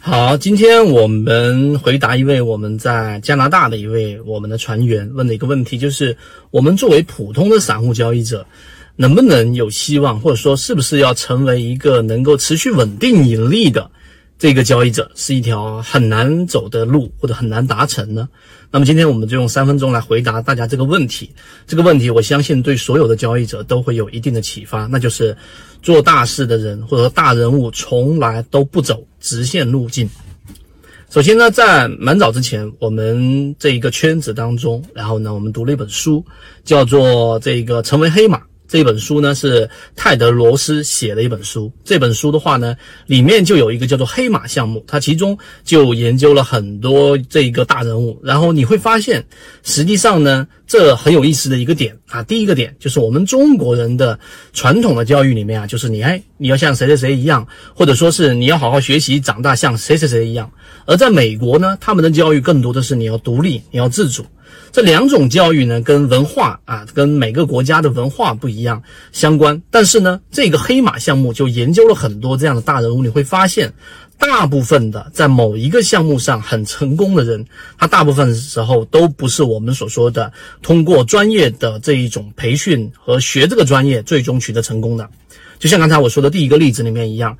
好，今天我们回答一位我们在加拿大的一位我们的船员问的一个问题，就是我们作为普通的散户交易者，能不能有希望，或者说是不是要成为一个能够持续稳定盈利的这个交易者，是一条很难走的路，或者很难达成呢？那么今天我们就用三分钟来回答大家这个问题。这个问题我相信对所有的交易者都会有一定的启发，那就是做大事的人或者说大人物从来都不走直线路径。首先呢，在蛮早之前，我们这一个圈子当中，然后呢，我们读了一本书，叫做《这个成为黑马》。这本书呢是泰德罗斯写的一本书。这本书的话呢，里面就有一个叫做黑马项目，它其中就研究了很多这一个大人物。然后你会发现，实际上呢，这很有意思的一个点啊。第一个点就是我们中国人的传统的教育里面啊，就是你哎，你要像谁谁谁一样，或者说是你要好好学习，长大像谁谁谁一样。而在美国呢，他们的教育更多的是你要独立，你要自主。这两种教育呢，跟文化啊，跟每个国家的文化不一样相关。但是呢，这个黑马项目就研究了很多这样的大人物，你会发现，大部分的在某一个项目上很成功的人，他大部分时候都不是我们所说的通过专业的这一种培训和学这个专业最终取得成功的。就像刚才我说的第一个例子里面一样。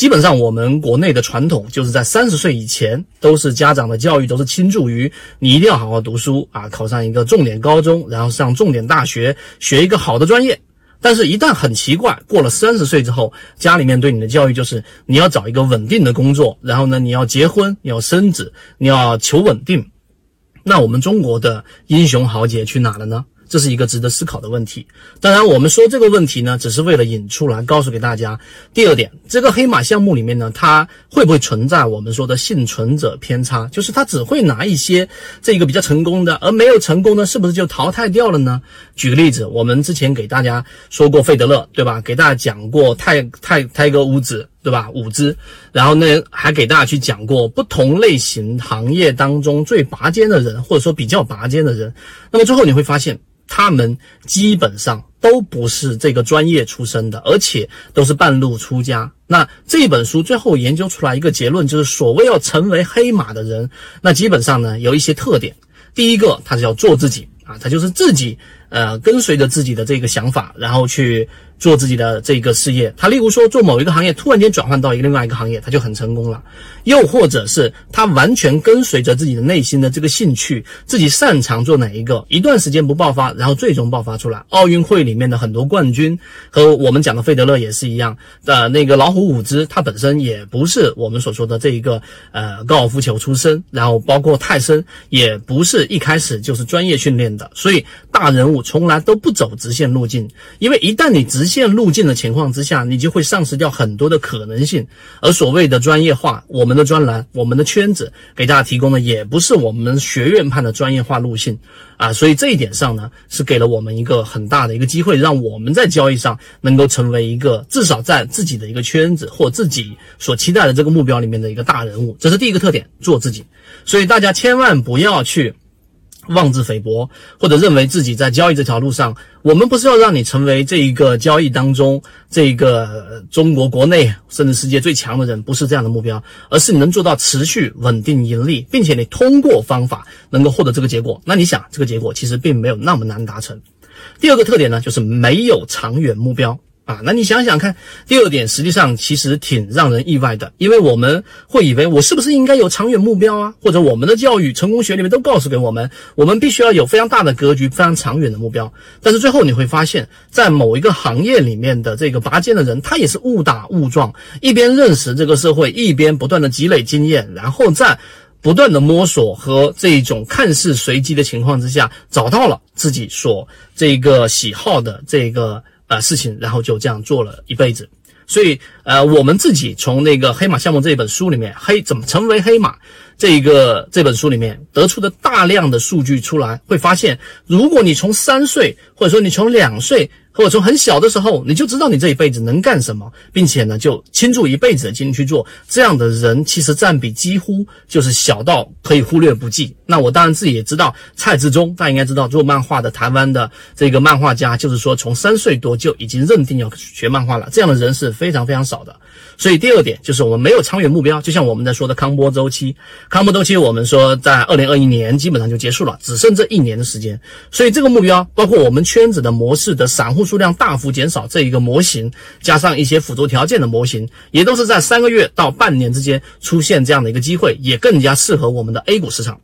基本上，我们国内的传统就是在三十岁以前，都是家长的教育都是倾注于你一定要好好读书啊，考上一个重点高中，然后上重点大学，学一个好的专业。但是，一旦很奇怪，过了三十岁之后，家里面对你的教育就是你要找一个稳定的工作，然后呢，你要结婚，你要生子，你要求稳定。那我们中国的英雄豪杰去哪了呢？这是一个值得思考的问题。当然，我们说这个问题呢，只是为了引出来，告诉给大家。第二点，这个黑马项目里面呢，它会不会存在我们说的幸存者偏差？就是它只会拿一些这个比较成功的，而没有成功的，是不是就淘汰掉了呢？举个例子，我们之前给大家说过费德勒，对吧？给大家讲过泰泰泰戈乌兹，对吧？五只，然后呢，还给大家去讲过不同类型行业当中最拔尖的人，或者说比较拔尖的人。那么最后你会发现。他们基本上都不是这个专业出身的，而且都是半路出家。那这本书最后研究出来一个结论，就是所谓要成为黑马的人，那基本上呢有一些特点。第一个，他是要做自己啊，他就是自己呃跟随着自己的这个想法，然后去。做自己的这个事业，他例如说做某一个行业，突然间转换到一个另外一个行业，他就很成功了。又或者是他完全跟随着自己的内心的这个兴趣，自己擅长做哪一个，一段时间不爆发，然后最终爆发出来。奥运会里面的很多冠军和我们讲的费德勒也是一样的。那个老虎伍兹，他本身也不是我们所说的这一个呃高尔夫球出身，然后包括泰森也不是一开始就是专业训练的。所以大人物从来都不走直线路径，因为一旦你直线路径的情况之下，你就会丧失掉很多的可能性。而所谓的专业化，我们的专栏、我们的圈子给大家提供的也不是我们学院派的专业化路径啊。所以这一点上呢，是给了我们一个很大的一个机会，让我们在交易上能够成为一个至少在自己的一个圈子或自己所期待的这个目标里面的一个大人物。这是第一个特点，做自己。所以大家千万不要去。妄自菲薄，或者认为自己在交易这条路上，我们不是要让你成为这一个交易当中这一个中国国内甚至世界最强的人，不是这样的目标，而是你能做到持续稳定盈利，并且你通过方法能够获得这个结果。那你想，这个结果其实并没有那么难达成。第二个特点呢，就是没有长远目标。啊，那你想想看，第二点实际上其实挺让人意外的，因为我们会以为我是不是应该有长远目标啊？或者我们的教育成功学里面都告诉给我们，我们必须要有非常大的格局、非常长远的目标。但是最后你会发现，在某一个行业里面的这个拔尖的人，他也是误打误撞，一边认识这个社会，一边不断的积累经验，然后在不断的摸索和这种看似随机的情况之下，找到了自己所这个喜好的这个。啊，事情，然后就这样做了一辈子，所以，呃，我们自己从那个黑马项目这本书里面，黑怎么成为黑马这一个这本书里面得出的大量的数据出来，会发现，如果你从三岁，或者说你从两岁。或者从很小的时候，你就知道你这一辈子能干什么，并且呢，就倾注一辈子的精力去做，这样的人其实占比几乎就是小到可以忽略不计。那我当然自己也知道，蔡志忠，大家应该知道做漫画的台湾的这个漫画家，就是说从三岁多就已经认定要学漫画了，这样的人是非常非常少的。所以第二点就是我们没有长远目标，就像我们在说的康波周期，康波周期我们说在二零二一年基本上就结束了，只剩这一年的时间。所以这个目标包括我们圈子的模式的散户数量大幅减少这一个模型，加上一些辅助条件的模型，也都是在三个月到半年之间出现这样的一个机会，也更加适合我们的 A 股市场。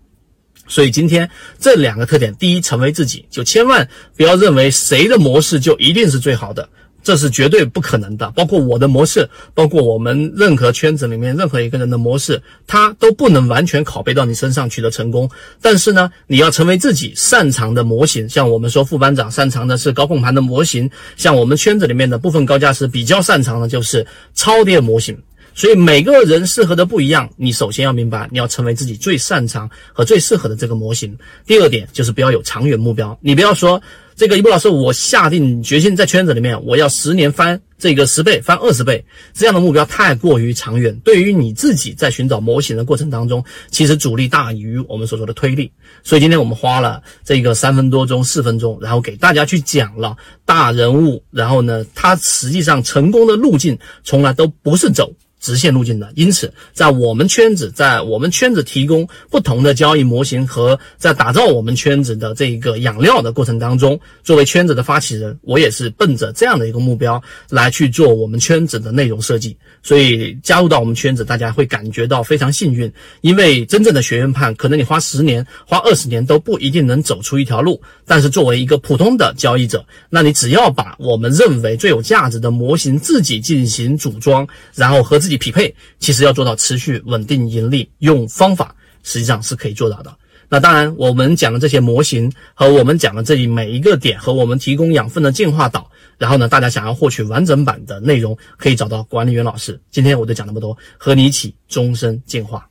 所以今天这两个特点，第一，成为自己，就千万不要认为谁的模式就一定是最好的，这是绝对不可能的。包括我的模式，包括我们任何圈子里面任何一个人的模式，他都不能完全拷贝到你身上取得成功。但是呢，你要成为自己擅长的模型，像我们说副班长擅长的是高控盘的模型，像我们圈子里面的部分高价师比较擅长的就是超跌模型。所以每个人适合的不一样，你首先要明白，你要成为自己最擅长和最适合的这个模型。第二点就是不要有长远目标，你不要说这个一波老师，我下定决心在圈子里面，我要十年翻这个十倍、翻二十倍，这样的目标太过于长远。对于你自己在寻找模型的过程当中，其实阻力大于我们所说的推力。所以今天我们花了这个三分多钟、四分钟，然后给大家去讲了大人物，然后呢，他实际上成功的路径从来都不是走。直线路径的，因此在我们圈子，在我们圈子提供不同的交易模型和在打造我们圈子的这一个养料的过程当中，作为圈子的发起人，我也是奔着这样的一个目标来去做我们圈子的内容设计。所以加入到我们圈子，大家会感觉到非常幸运，因为真正的学院派，可能你花十年、花二十年都不一定能走出一条路。但是作为一个普通的交易者，那你只要把我们认为最有价值的模型自己进行组装，然后和自己。匹配其实要做到持续稳定盈利，用方法实际上是可以做到的。那当然，我们讲的这些模型和我们讲的这里每一个点和我们提供养分的进化岛，然后呢，大家想要获取完整版的内容，可以找到管理员老师。今天我就讲那么多，和你一起终身进化。